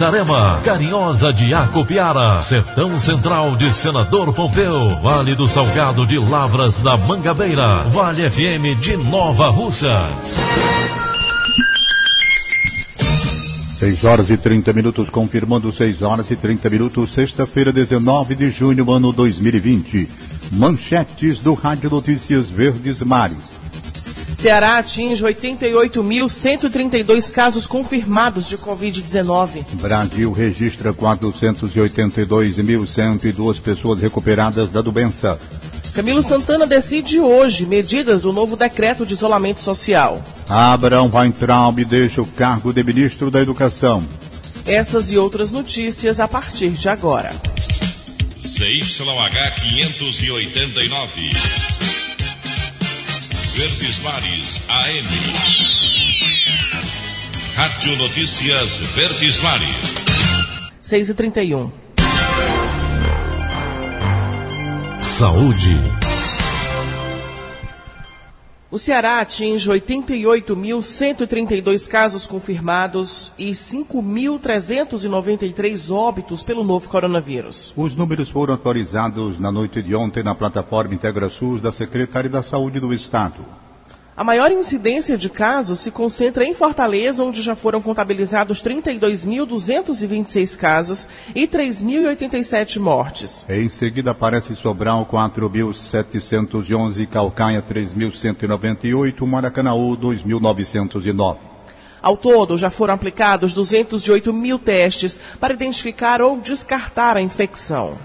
Itarema, Carinhosa de Acopiara, Sertão Central de Senador Pompeu, Vale do Salgado de Lavras da Mangabeira, Vale FM de Nova Russas. 6 horas e 30 minutos, confirmando 6 horas e 30 minutos, sexta-feira, 19 de junho, ano 2020. Manchetes do Rádio Notícias Verdes Mares. Ceará atinge 88.132 casos confirmados de Covid-19. Brasil registra 482.102 pessoas recuperadas da doença. Camilo Santana decide hoje medidas do novo decreto de isolamento social. Abraão Weintraub deixa o cargo de ministro da Educação. Essas e outras notícias a partir de agora. CYH 589. Verdes Mares AM. Rádio Notícias Verdes Mares. 6 e 31 Saúde. O Ceará atinge 88.132 casos confirmados e 5.393 óbitos pelo novo coronavírus. Os números foram atualizados na noite de ontem na plataforma IntegraSUS da Secretaria da Saúde do Estado. A maior incidência de casos se concentra em Fortaleza, onde já foram contabilizados 32.226 casos e 3.087 mortes. Em seguida aparece Sobral 4.711, Calcaia 3.198, Maracanaú 2.909. Ao todo, já foram aplicados 208 mil testes para identificar ou descartar a infecção.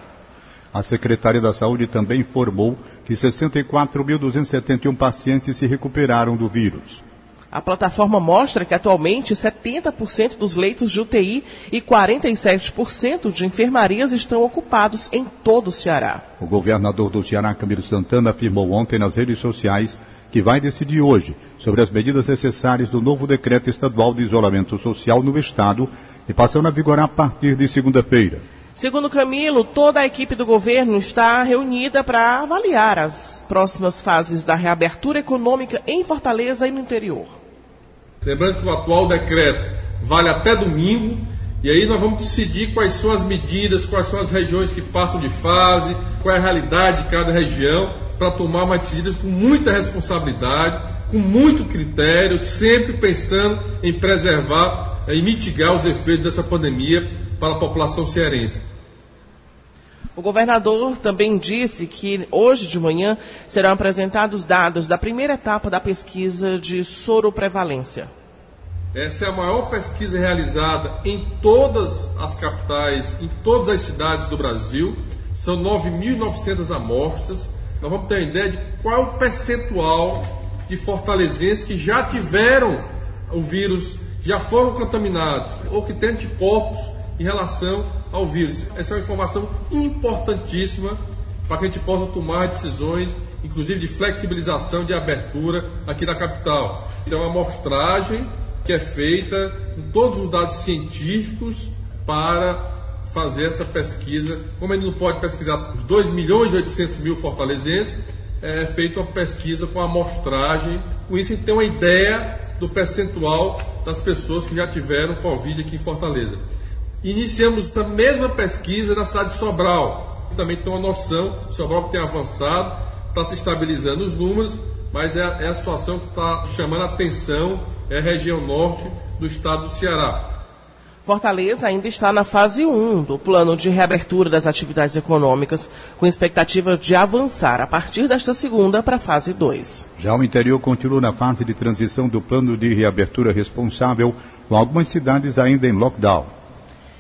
A Secretaria da Saúde também informou que 64.271 pacientes se recuperaram do vírus. A plataforma mostra que atualmente 70% dos leitos de UTI e 47% de enfermarias estão ocupados em todo o Ceará. O governador do Ceará, Camilo Santana, afirmou ontem nas redes sociais que vai decidir hoje sobre as medidas necessárias do novo decreto estadual de isolamento social no estado e passando a vigorar a partir de segunda-feira. Segundo Camilo, toda a equipe do governo está reunida para avaliar as próximas fases da reabertura econômica em Fortaleza e no interior. Lembrando que o atual decreto vale até domingo, e aí nós vamos decidir quais são as medidas, quais são as regiões que passam de fase, qual é a realidade de cada região, para tomar umas decididas com muita responsabilidade, com muito critério, sempre pensando em preservar e mitigar os efeitos dessa pandemia para a população cearense. O governador também disse que hoje de manhã serão apresentados dados da primeira etapa da pesquisa de soroprevalência. Essa é a maior pesquisa realizada em todas as capitais, em todas as cidades do Brasil. São 9.900 amostras. Nós vamos ter uma ideia de qual é o percentual de fortalezenses que já tiveram o vírus, já foram contaminados, ou que têm anticorpos em relação ao vírus. Essa é uma informação importantíssima para que a gente possa tomar decisões, inclusive de flexibilização de abertura aqui na capital. Então, a amostragem que é feita com todos os dados científicos para fazer essa pesquisa. Como ele não pode pesquisar os 2 milhões e 800 mil fortalezenses, é feita uma pesquisa com amostragem. Com isso, a gente tem uma ideia do percentual das pessoas que já tiveram Covid aqui em Fortaleza. Iniciamos a mesma pesquisa na cidade de Sobral. Também tem uma noção, Sobral que tem avançado, está se estabilizando os números, mas é, é a situação que está chamando a atenção, é a região norte do estado do Ceará. Fortaleza ainda está na fase 1 do plano de reabertura das atividades econômicas, com expectativa de avançar a partir desta segunda para a fase 2. Já o interior continua na fase de transição do plano de reabertura responsável, com algumas cidades ainda em lockdown.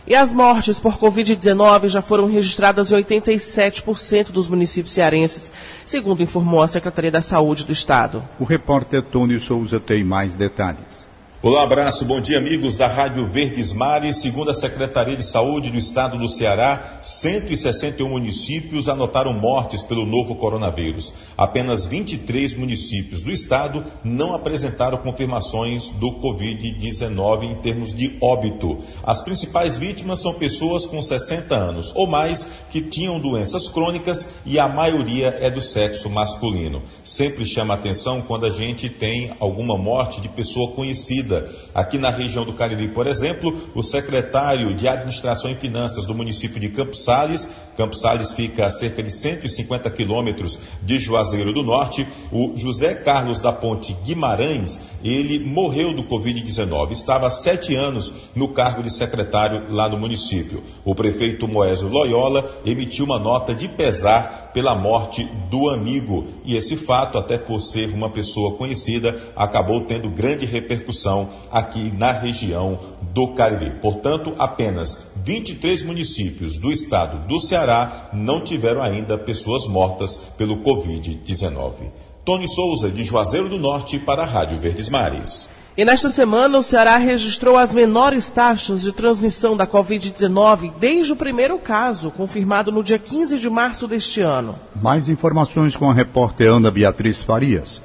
E as mortes por Covid-19 já foram registradas em 87% dos municípios cearenses, segundo informou a Secretaria da Saúde do Estado. O repórter Tony Souza tem mais detalhes. Olá, abraço, bom dia amigos da Rádio Verdes Mares. Segundo a Secretaria de Saúde do Estado do Ceará, 161 municípios anotaram mortes pelo novo coronavírus. Apenas 23 municípios do estado não apresentaram confirmações do Covid-19 em termos de óbito. As principais vítimas são pessoas com 60 anos ou mais que tinham doenças crônicas e a maioria é do sexo masculino. Sempre chama atenção quando a gente tem alguma morte de pessoa conhecida Aqui na região do Cariri, por exemplo, o secretário de Administração e Finanças do município de Campos Sales, Campos Sales fica a cerca de 150 quilômetros de Juazeiro do Norte, o José Carlos da Ponte Guimarães, ele morreu do Covid-19. Estava há sete anos no cargo de secretário lá no município. O prefeito Moésio Loyola emitiu uma nota de pesar pela morte do amigo. E esse fato, até por ser uma pessoa conhecida, acabou tendo grande repercussão aqui na região do Cariri. Portanto, apenas 23 municípios do estado do Ceará não tiveram ainda pessoas mortas pelo Covid-19. Tony Souza, de Juazeiro do Norte, para a Rádio Verdes Mares. E nesta semana, o Ceará registrou as menores taxas de transmissão da Covid-19 desde o primeiro caso, confirmado no dia 15 de março deste ano. Mais informações com a repórter Ana Beatriz Farias.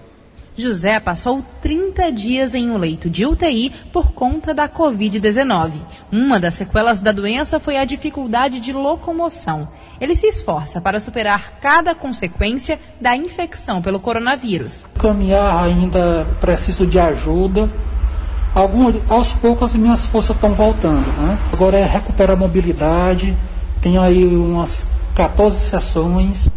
José passou 30 dias em um leito de UTI por conta da Covid-19. Uma das sequelas da doença foi a dificuldade de locomoção. Ele se esforça para superar cada consequência da infecção pelo coronavírus. Caminhar ainda preciso de ajuda. Algum, aos poucos as minhas forças estão voltando. Né? Agora é recuperar a mobilidade. Tenho aí umas 14 sessões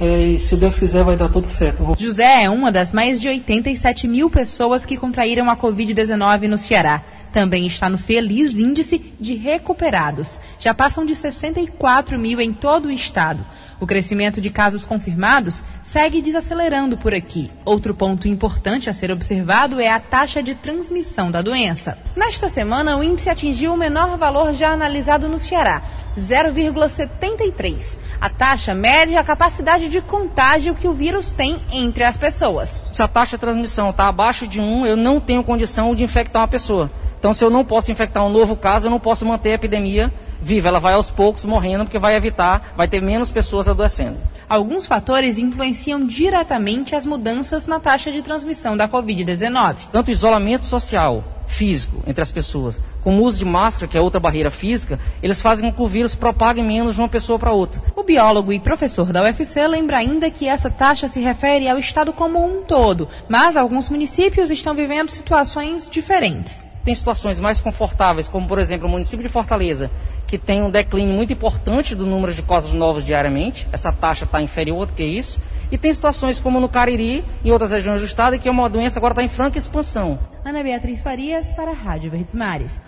é, e se Deus quiser vai dar tudo certo. José é uma das mais de 87 mil pessoas que contraíram a Covid-19 no Ceará. Também está no feliz índice de recuperados. Já passam de 64 mil em todo o estado. O crescimento de casos confirmados segue desacelerando por aqui. Outro ponto importante a ser observado é a taxa de transmissão da doença. Nesta semana, o índice atingiu o menor valor já analisado no Ceará, 0,73. A taxa mede a capacidade de contágio que o vírus tem entre as pessoas. Se a taxa de transmissão está abaixo de 1, eu não tenho condição de infectar uma pessoa. Então, se eu não posso infectar um novo caso, eu não posso manter a epidemia viva, ela vai aos poucos morrendo, porque vai evitar, vai ter menos pessoas adoecendo. Alguns fatores influenciam diretamente as mudanças na taxa de transmissão da Covid-19. Tanto o isolamento social, físico entre as pessoas, como o uso de máscara, que é outra barreira física, eles fazem com que o vírus propague menos de uma pessoa para outra. O biólogo e professor da UFC lembra ainda que essa taxa se refere ao estado como um todo, mas alguns municípios estão vivendo situações diferentes. Tem situações mais confortáveis, como por exemplo o município de Fortaleza, que tem um declínio muito importante do número de casos novos diariamente, essa taxa está inferior do que isso, e tem situações como no Cariri e outras regiões do estado, que uma doença agora está em franca expansão. Ana Beatriz Farias para a Rádio Verdes Mares.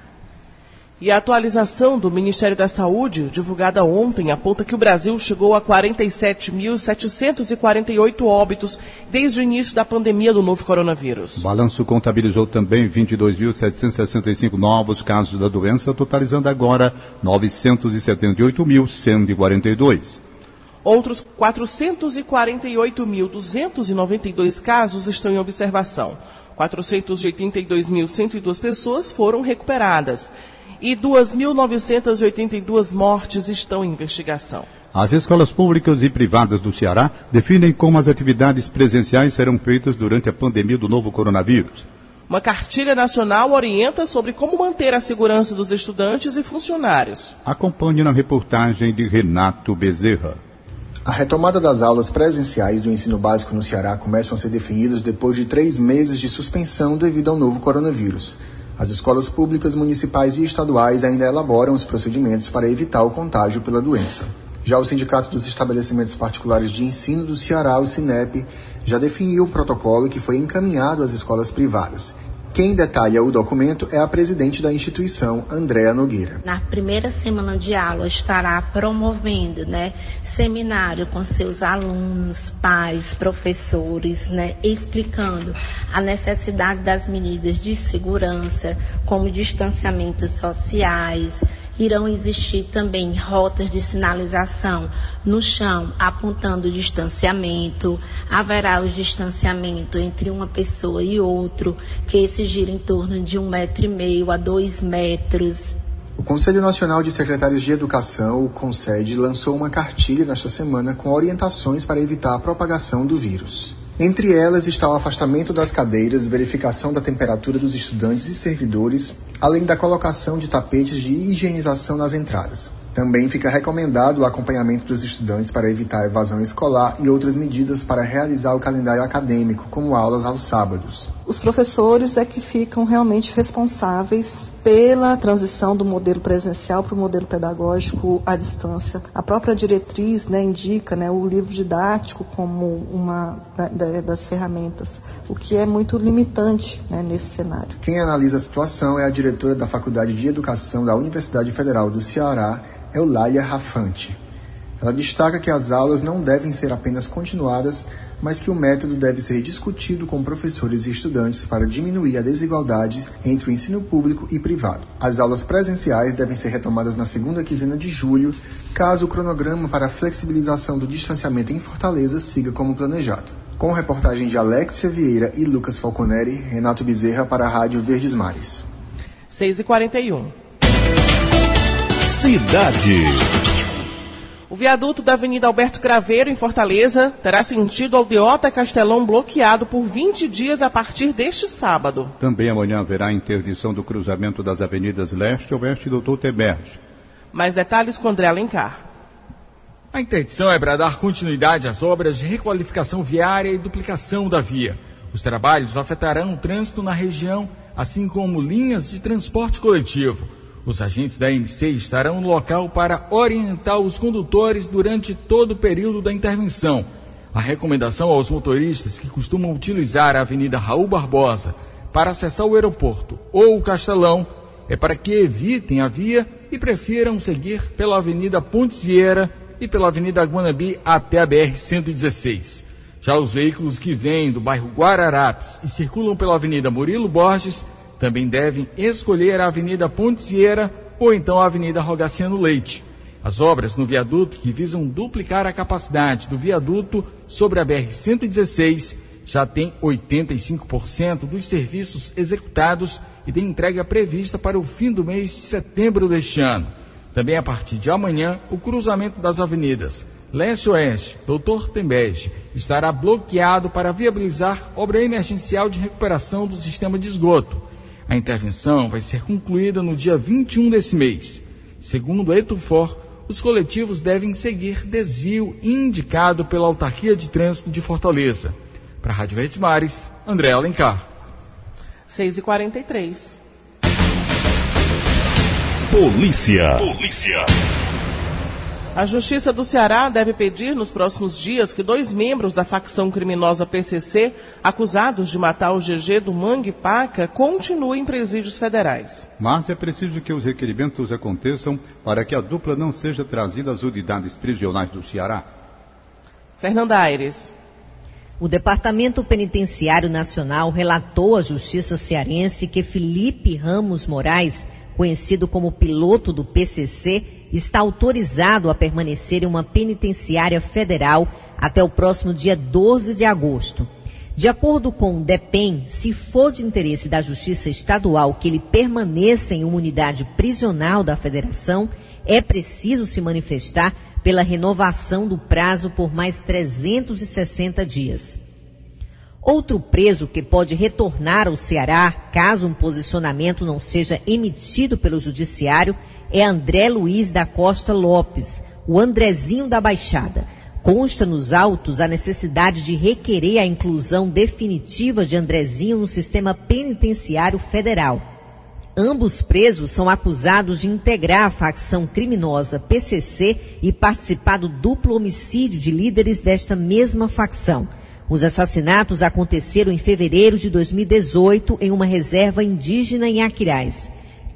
E a atualização do Ministério da Saúde, divulgada ontem, aponta que o Brasil chegou a 47.748 óbitos desde o início da pandemia do novo coronavírus. O balanço contabilizou também 22.765 novos casos da doença, totalizando agora 978.142. Outros 448.292 casos estão em observação. 482.102 pessoas foram recuperadas e 2.982 mortes estão em investigação. As escolas públicas e privadas do Ceará definem como as atividades presenciais serão feitas durante a pandemia do novo coronavírus. Uma cartilha nacional orienta sobre como manter a segurança dos estudantes e funcionários. Acompanhe na reportagem de Renato Bezerra. A retomada das aulas presenciais do ensino básico no Ceará começam a ser definidas depois de três meses de suspensão devido ao novo coronavírus. As escolas públicas municipais e estaduais ainda elaboram os procedimentos para evitar o contágio pela doença. Já o Sindicato dos Estabelecimentos Particulares de Ensino do Ceará, o SINEP, já definiu o protocolo que foi encaminhado às escolas privadas. Quem detalha o documento é a presidente da instituição, Andréa Nogueira. Na primeira semana de aula estará promovendo, né, seminário com seus alunos, pais, professores, né, explicando a necessidade das medidas de segurança, como distanciamentos sociais, irão existir também rotas de sinalização no chão, apontando o distanciamento. Haverá o distanciamento entre uma pessoa e outro, que esse gira em torno de um metro e meio a dois metros. O Conselho Nacional de Secretários de Educação, o CONSED, lançou uma cartilha nesta semana com orientações para evitar a propagação do vírus. Entre elas está o afastamento das cadeiras, verificação da temperatura dos estudantes e servidores, além da colocação de tapetes de higienização nas entradas. Também fica recomendado o acompanhamento dos estudantes para evitar a evasão escolar e outras medidas para realizar o calendário acadêmico, como aulas aos sábados. Os professores é que ficam realmente responsáveis pela transição do modelo presencial para o modelo pedagógico à distância. A própria diretriz né, indica né, o livro didático como uma das ferramentas, o que é muito limitante né, nesse cenário. Quem analisa a situação é a diretora da Faculdade de Educação da Universidade Federal do Ceará, Eulália Rafante. Ela destaca que as aulas não devem ser apenas continuadas, mas que o método deve ser discutido com professores e estudantes para diminuir a desigualdade entre o ensino público e privado. As aulas presenciais devem ser retomadas na segunda quinzena de julho, caso o cronograma para a flexibilização do distanciamento em Fortaleza siga como planejado. Com reportagem de Alexia Vieira e Lucas Falconeri, Renato Bezerra para a Rádio Verdes Mares. 6h41. Cidade. O viaduto da Avenida Alberto Craveiro, em Fortaleza, terá sentido Aldeota Castelão bloqueado por 20 dias a partir deste sábado. Também amanhã haverá interdição do cruzamento das avenidas Leste e Oeste do Doutor Teberge. Mais detalhes com André Alencar. A interdição é para dar continuidade às obras de requalificação viária e duplicação da via. Os trabalhos afetarão o trânsito na região, assim como linhas de transporte coletivo. Os agentes da MC estarão no local para orientar os condutores durante todo o período da intervenção. A recomendação aos motoristas que costumam utilizar a Avenida Raul Barbosa para acessar o aeroporto ou o Castelão é para que evitem a via e prefiram seguir pela Avenida Pontes Vieira e pela Avenida Guanabi até a BR-116. Já os veículos que vêm do bairro Guararapes e circulam pela Avenida Murilo Borges também devem escolher a Avenida Pontes Vieira ou então a Avenida Rogaciano Leite. As obras no viaduto que visam duplicar a capacidade do viaduto sobre a BR-116 já têm 85% dos serviços executados e tem entrega prevista para o fim do mês de setembro deste ano. Também a partir de amanhã, o cruzamento das avenidas Leste-Oeste, Doutor Tembege, estará bloqueado para viabilizar obra emergencial de recuperação do sistema de esgoto. A intervenção vai ser concluída no dia 21 desse mês. Segundo a Etufor, os coletivos devem seguir desvio indicado pela Autarquia de Trânsito de Fortaleza. Para a Rádio Verdes Mares, André Alencar. 6h43. Polícia. Polícia. A Justiça do Ceará deve pedir nos próximos dias que dois membros da facção criminosa PCC, acusados de matar o GG do Mangue Paca, continuem em presídios federais. Mas é preciso que os requerimentos aconteçam para que a dupla não seja trazida às unidades prisionais do Ceará. Fernanda Aires. O Departamento Penitenciário Nacional relatou à Justiça Cearense que Felipe Ramos Moraes, conhecido como piloto do PCC, está autorizado a permanecer em uma penitenciária federal até o próximo dia 12 de agosto. De acordo com o DEPEN, se for de interesse da Justiça Estadual que ele permaneça em uma unidade prisional da Federação, é preciso se manifestar pela renovação do prazo por mais 360 dias. Outro preso que pode retornar ao Ceará, caso um posicionamento não seja emitido pelo Judiciário, é André Luiz da Costa Lopes, o Andrezinho da Baixada. Consta nos autos a necessidade de requerer a inclusão definitiva de Andrezinho no sistema penitenciário federal. Ambos presos são acusados de integrar a facção criminosa PCC e participar do duplo homicídio de líderes desta mesma facção. Os assassinatos aconteceram em fevereiro de 2018 em uma reserva indígena em Aquiraz.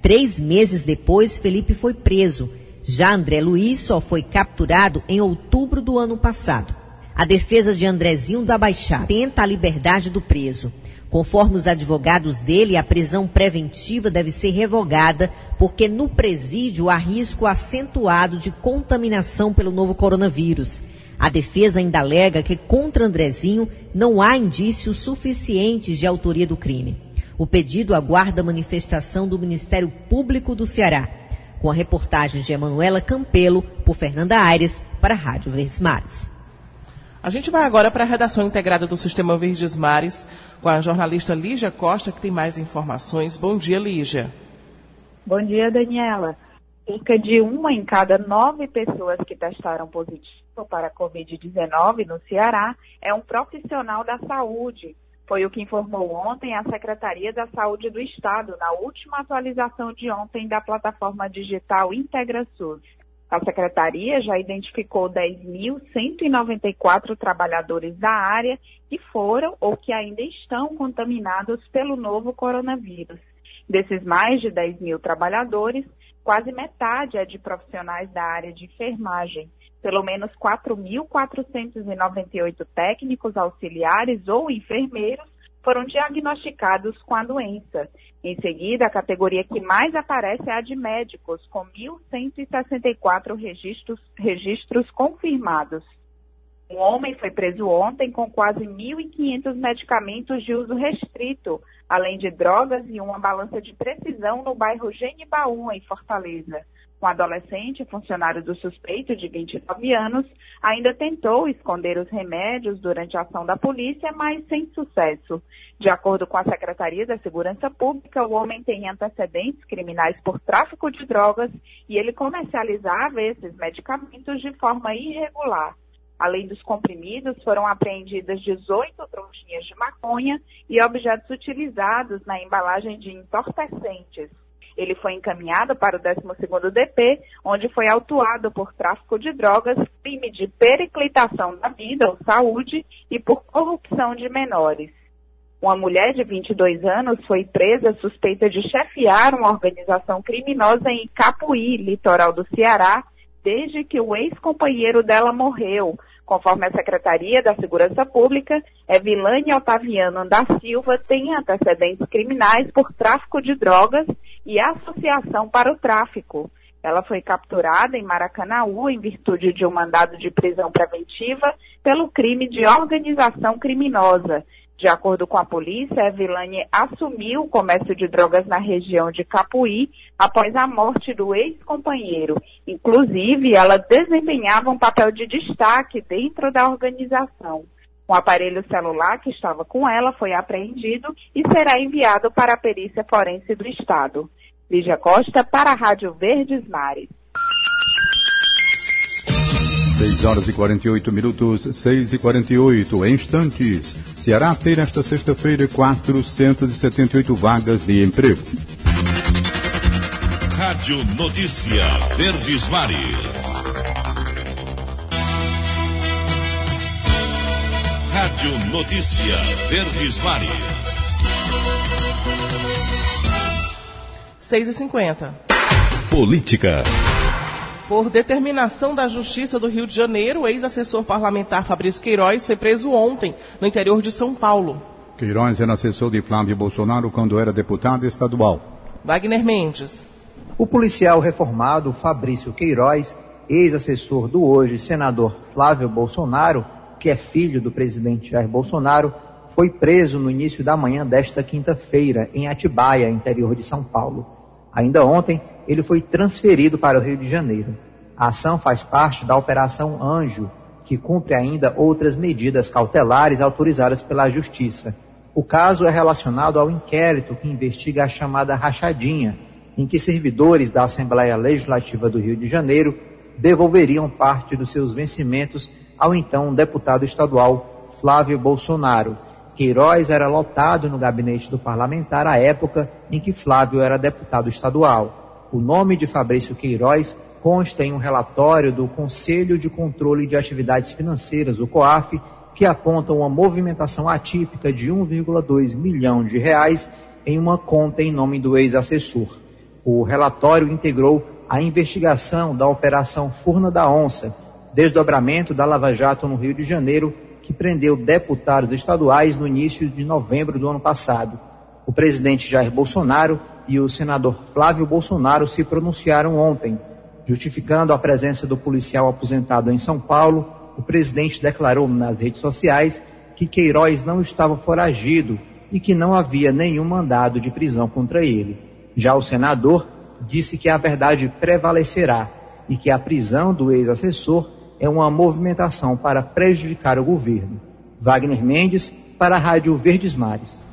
Três meses depois, Felipe foi preso. Já André Luiz só foi capturado em outubro do ano passado. A defesa de Andrezinho da Baixada tenta a liberdade do preso. Conforme os advogados dele, a prisão preventiva deve ser revogada porque no presídio há risco acentuado de contaminação pelo novo coronavírus. A defesa ainda alega que contra Andrezinho não há indícios suficientes de autoria do crime. O pedido aguarda a manifestação do Ministério Público do Ceará. Com a reportagem de Emanuela Campelo, por Fernanda Aires, para a Rádio Verdes Mares. A gente vai agora para a redação integrada do Sistema Verdes Mares com a jornalista Lígia Costa, que tem mais informações. Bom dia, Lígia. Bom dia, Daniela. Cerca de uma em cada nove pessoas que testaram positivo para a Covid-19 no Ceará é um profissional da saúde. Foi o que informou ontem a Secretaria da Saúde do Estado na última atualização de ontem da plataforma digital IntegraSUS. A secretaria já identificou 10.194 trabalhadores da área que foram ou que ainda estão contaminados pelo novo coronavírus. Desses mais de 10 mil trabalhadores, quase metade é de profissionais da área de enfermagem. Pelo menos 4.498 técnicos auxiliares ou enfermeiros foram diagnosticados com a doença. Em seguida, a categoria que mais aparece é a de médicos, com 1.164 registros, registros confirmados. Um homem foi preso ontem com quase 1.500 medicamentos de uso restrito, além de drogas e uma balança de precisão no bairro Genibaú, em Fortaleza. Um adolescente, funcionário do suspeito de 29 anos, ainda tentou esconder os remédios durante a ação da polícia, mas sem sucesso. De acordo com a Secretaria da Segurança Pública, o homem tem antecedentes criminais por tráfico de drogas e ele comercializava esses medicamentos de forma irregular. Além dos comprimidos, foram apreendidas 18 trouxinhas de maconha e objetos utilizados na embalagem de entorpecentes. Ele foi encaminhado para o 12º DP, onde foi autuado por tráfico de drogas, crime de periclitação da vida ou saúde e por corrupção de menores. Uma mulher de 22 anos foi presa suspeita de chefiar uma organização criminosa em Capuí, litoral do Ceará, desde que o ex-companheiro dela morreu, Conforme a Secretaria da Segurança Pública, Evilane Otaviano da Silva tem antecedentes criminais por tráfico de drogas e associação para o tráfico. Ela foi capturada em Maracanaú em virtude de um mandado de prisão preventiva pelo crime de organização criminosa de acordo com a polícia, Evilane assumiu o comércio de drogas na região de Capuí após a morte do ex-companheiro. Inclusive, ela desempenhava um papel de destaque dentro da organização. Um aparelho celular que estava com ela foi apreendido e será enviado para a perícia forense do Estado. Lígia Costa, para a Rádio Verdes Mares. 6 horas e 48 minutos, 6 e 48 instantes. Ceará tem nesta sexta-feira 478 vagas de emprego. Rádio Notícia Verdes Mares. Rádio Notícia Verdes Mares. 6 e 50 Política. Por determinação da Justiça do Rio de Janeiro, o ex-assessor parlamentar Fabrício Queiroz foi preso ontem, no interior de São Paulo. Queiroz era assessor de Flávio Bolsonaro quando era deputado estadual. Wagner Mendes. O policial reformado Fabrício Queiroz, ex-assessor do hoje senador Flávio Bolsonaro, que é filho do presidente Jair Bolsonaro, foi preso no início da manhã desta quinta-feira, em Atibaia, interior de São Paulo. Ainda ontem, ele foi transferido para o Rio de Janeiro. A ação faz parte da Operação Anjo, que cumpre ainda outras medidas cautelares autorizadas pela Justiça. O caso é relacionado ao inquérito que investiga a chamada rachadinha, em que servidores da Assembleia Legislativa do Rio de Janeiro devolveriam parte dos seus vencimentos ao então deputado estadual Flávio Bolsonaro. Queiroz era lotado no gabinete do parlamentar à época em que Flávio era deputado estadual. O nome de Fabrício Queiroz consta em um relatório do Conselho de Controle de Atividades Financeiras, o COAF, que apontam uma movimentação atípica de 1,2 milhão de reais em uma conta em nome do ex-assessor. O relatório integrou a investigação da Operação Furna da Onça, desdobramento da Lava Jato no Rio de Janeiro, que prendeu deputados estaduais no início de novembro do ano passado. O presidente Jair Bolsonaro e o senador Flávio Bolsonaro se pronunciaram ontem, justificando a presença do policial aposentado em São Paulo. O presidente declarou nas redes sociais que Queiroz não estava foragido e que não havia nenhum mandado de prisão contra ele. Já o senador disse que a verdade prevalecerá e que a prisão do ex-assessor é uma movimentação para prejudicar o governo. Wagner Mendes, para a Rádio Verdes Mares.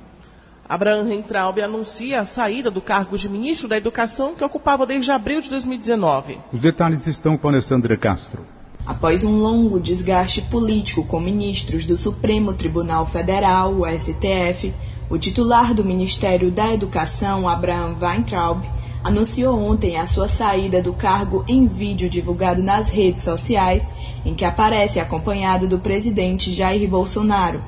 Abraham Rentraub anuncia a saída do cargo de ministro da Educação que ocupava desde abril de 2019. Os detalhes estão com Alessandra Castro. Após um longo desgaste político com ministros do Supremo Tribunal Federal, o STF, o titular do Ministério da Educação, Abraham Weintraub, anunciou ontem a sua saída do cargo em vídeo divulgado nas redes sociais, em que aparece acompanhado do presidente Jair Bolsonaro.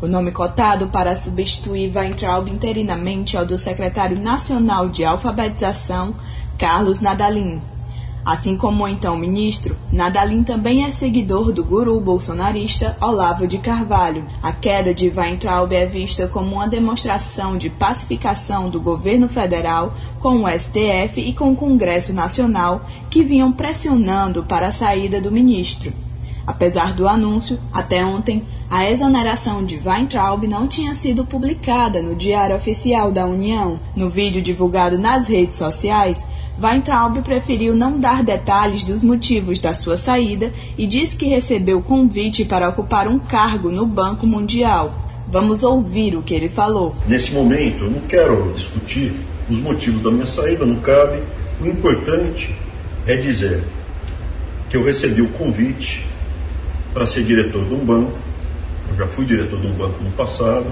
O nome cotado para substituir Weintraub interinamente é o do secretário nacional de alfabetização, Carlos Nadalim. Assim como o então ministro, Nadalim também é seguidor do guru bolsonarista Olavo de Carvalho. A queda de Weintraub é vista como uma demonstração de pacificação do governo federal com o STF e com o Congresso Nacional, que vinham pressionando para a saída do ministro. Apesar do anúncio, até ontem, a exoneração de Weintraub não tinha sido publicada no Diário Oficial da União. No vídeo divulgado nas redes sociais, Weintraub preferiu não dar detalhes dos motivos da sua saída e disse que recebeu convite para ocupar um cargo no Banco Mundial. Vamos ouvir o que ele falou. Nesse momento, eu não quero discutir os motivos da minha saída, não cabe. O importante é dizer que eu recebi o convite para ser diretor de um banco. Eu já fui diretor de um banco no passado,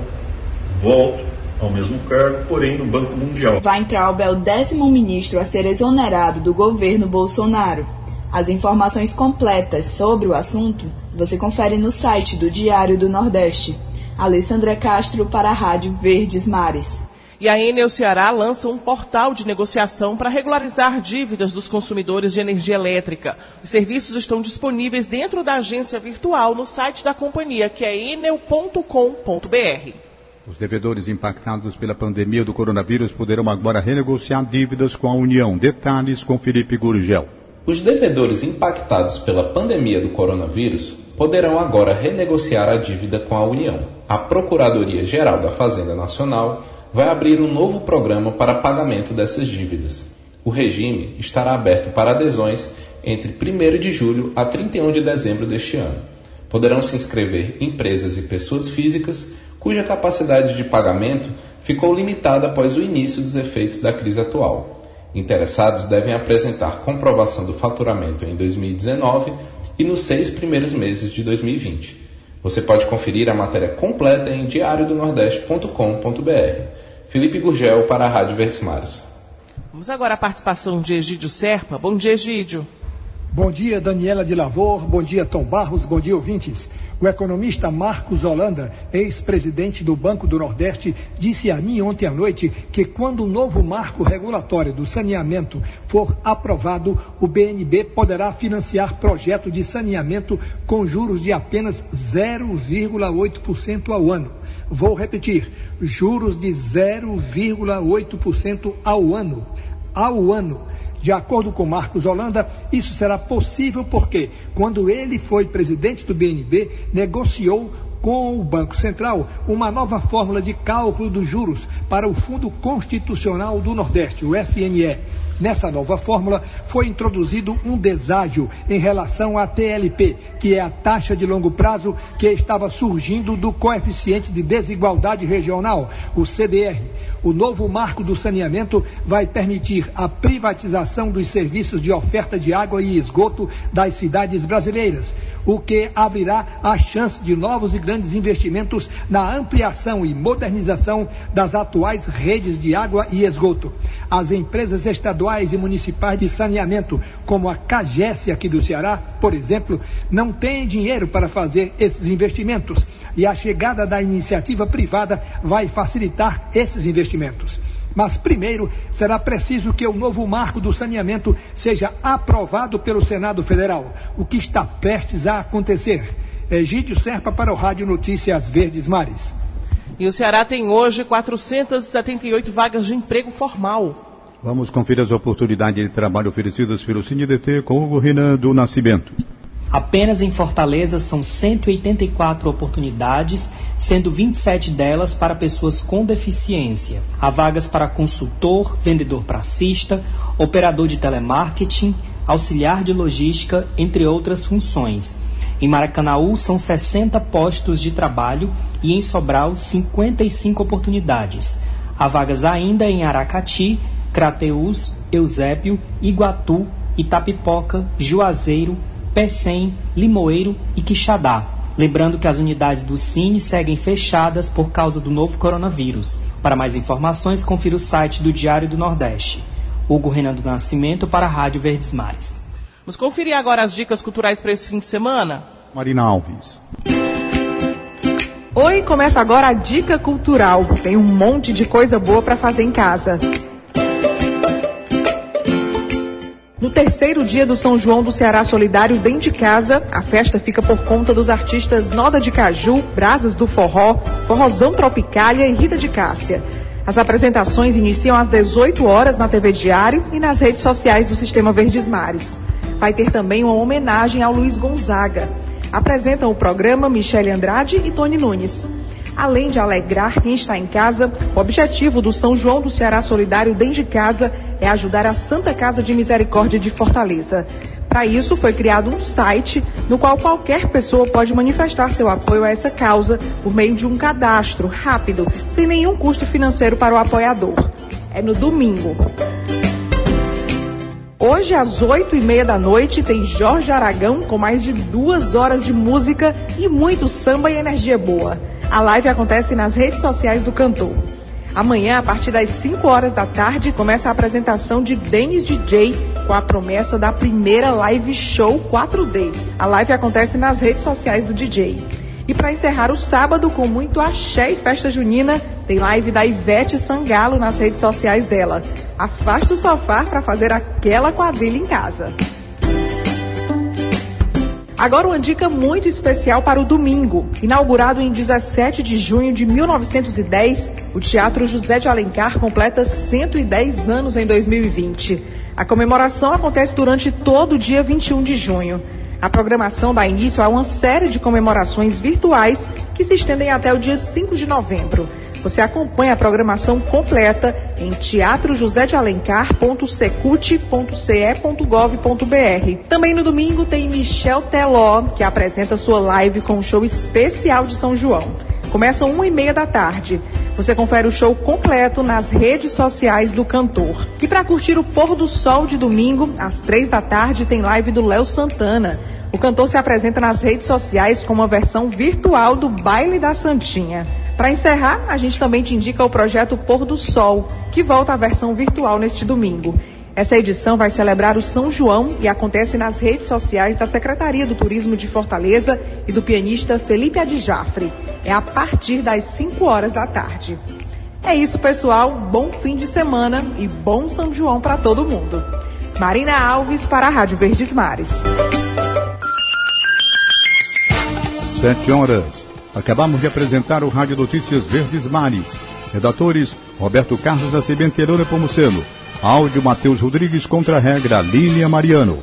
volto ao mesmo cargo, porém no Banco Mundial. Weintraub é o décimo ministro a ser exonerado do governo Bolsonaro. As informações completas sobre o assunto você confere no site do Diário do Nordeste. Alessandra Castro para a Rádio Verdes Mares. E a Enel Ceará lança um portal de negociação para regularizar dívidas dos consumidores de energia elétrica. Os serviços estão disponíveis dentro da agência virtual no site da companhia, que é enel.com.br. Os devedores impactados pela pandemia do coronavírus poderão agora renegociar dívidas com a União. Detalhes com Felipe Gurgel. Os devedores impactados pela pandemia do coronavírus poderão agora renegociar a dívida com a União. A Procuradoria-Geral da Fazenda Nacional vai abrir um novo programa para pagamento dessas dívidas. O regime estará aberto para adesões entre 1 de julho a 31 de dezembro deste ano. Poderão se inscrever empresas e pessoas físicas cuja capacidade de pagamento ficou limitada após o início dos efeitos da crise atual. Interessados devem apresentar comprovação do faturamento em 2019 e nos seis primeiros meses de 2020. Você pode conferir a matéria completa em diariodonordeste.com.br. Felipe Gurgel para a Rádio Verdes Mares. Vamos agora à participação de Egídio Serpa. Bom dia, Egídio. Bom dia, Daniela de Lavor. Bom dia, Tom Barros. Bom dia, ouvintes. O economista Marcos Holanda, ex-presidente do Banco do Nordeste, disse a mim ontem à noite que quando o novo marco regulatório do saneamento for aprovado, o BNB poderá financiar projeto de saneamento com juros de apenas 0,8% ao ano. Vou repetir, juros de 0,8% ao ano. Ao ano. De acordo com Marcos Holanda, isso será possível porque, quando ele foi presidente do BNB, negociou com o Banco Central uma nova fórmula de cálculo dos juros para o Fundo Constitucional do Nordeste, o FNE. Nessa nova fórmula foi introduzido um deságio em relação à TLP, que é a taxa de longo prazo que estava surgindo do coeficiente de desigualdade regional, o CDR. O novo marco do saneamento vai permitir a privatização dos serviços de oferta de água e esgoto das cidades brasileiras, o que abrirá a chance de novos e grandes investimentos na ampliação e modernização das atuais redes de água e esgoto. As empresas estaduais e municipais de saneamento, como a CAGES aqui do Ceará, por exemplo, não têm dinheiro para fazer esses investimentos. E a chegada da iniciativa privada vai facilitar esses investimentos. Mas primeiro será preciso que o novo marco do saneamento seja aprovado pelo Senado Federal, o que está prestes a acontecer. Egídio Serpa para o Rádio Notícias Verdes Mares. E o Ceará tem hoje 478 vagas de emprego formal. Vamos conferir as oportunidades de trabalho oferecidas pelo CineDT com o Renan do Nascimento. Apenas em Fortaleza são 184 oportunidades, sendo 27 delas para pessoas com deficiência. Há vagas para consultor, vendedor pracista, operador de telemarketing, auxiliar de logística, entre outras funções. Em Maracanaú são 60 postos de trabalho e em Sobral 55 oportunidades. Há vagas ainda em Aracati, Crateús, Eusébio, Iguatu, Itapipoca, Juazeiro, Pecém, Limoeiro e Quixadá. Lembrando que as unidades do Cine seguem fechadas por causa do novo coronavírus. Para mais informações, confira o site do Diário do Nordeste. Hugo Renan do Nascimento para a Rádio Verdes Mares. Vamos conferir agora as dicas culturais para esse fim de semana? Marina Alves. Oi, começa agora a dica cultural. Tem um monte de coisa boa para fazer em casa. No terceiro dia do São João do Ceará Solidário dentro de casa, a festa fica por conta dos artistas Noda de Caju, Brasas do Forró, Forrozão Tropicália e Rita de Cássia. As apresentações iniciam às 18 horas na TV Diário e nas redes sociais do Sistema Verdes Mares. Vai ter também uma homenagem ao Luiz Gonzaga. Apresentam o programa Michele Andrade e Tony Nunes. Além de alegrar quem está em casa, o objetivo do São João do Ceará Solidário dentro de casa é ajudar a Santa Casa de Misericórdia de Fortaleza. Para isso, foi criado um site no qual qualquer pessoa pode manifestar seu apoio a essa causa por meio de um cadastro rápido, sem nenhum custo financeiro para o apoiador. É no domingo. Hoje, às oito e meia da noite, tem Jorge Aragão com mais de duas horas de música e muito samba e energia boa. A live acontece nas redes sociais do cantor. Amanhã, a partir das 5 horas da tarde, começa a apresentação de Denis DJ com a promessa da primeira live show 4D. A live acontece nas redes sociais do DJ. E para encerrar o sábado com muito axé e festa junina, tem live da Ivete Sangalo nas redes sociais dela. Afasta o sofá para fazer aquela quadrilha em casa. Agora uma dica muito especial para o domingo. Inaugurado em 17 de junho de 1910, o Teatro José de Alencar completa 110 anos em 2020. A comemoração acontece durante todo o dia 21 de junho. A programação dá início a uma série de comemorações virtuais que se estendem até o dia 5 de novembro. Você acompanha a programação completa em teatrojosedealencar.secult.ce.gov.br. Também no domingo tem Michel Teló, que apresenta sua live com um show especial de São João. Começa uma e meia da tarde. Você confere o show completo nas redes sociais do cantor. E para curtir o pôr do sol de domingo, às três da tarde, tem live do Léo Santana. O cantor se apresenta nas redes sociais com uma versão virtual do Baile da Santinha. Para encerrar, a gente também te indica o projeto Pôr do Sol, que volta à versão virtual neste domingo. Essa edição vai celebrar o São João e acontece nas redes sociais da Secretaria do Turismo de Fortaleza e do pianista Felipe Adjafre. É a partir das 5 horas da tarde. É isso, pessoal. Bom fim de semana e bom São João para todo mundo. Marina Alves para a Rádio Verdes Mares. Sete horas. Acabamos de apresentar o Rádio Notícias Verdes Mares. Redatores Roberto Carlos da Sebenterona Pomuceno. Áudio Matheus Rodrigues contra a regra Línia Mariano.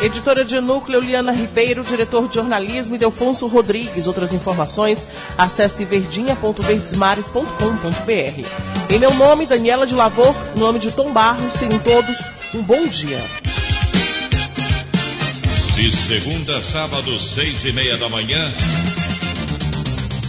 Editora de núcleo Liana Ribeiro, diretor de jornalismo e Delfonso Rodrigues. Outras informações, acesse verdinha.verdesmares.com.br. Em meu nome, Daniela de Lavor, em nome de Tom Barros, tenham todos um bom dia. De segunda a sábado, seis e meia da manhã,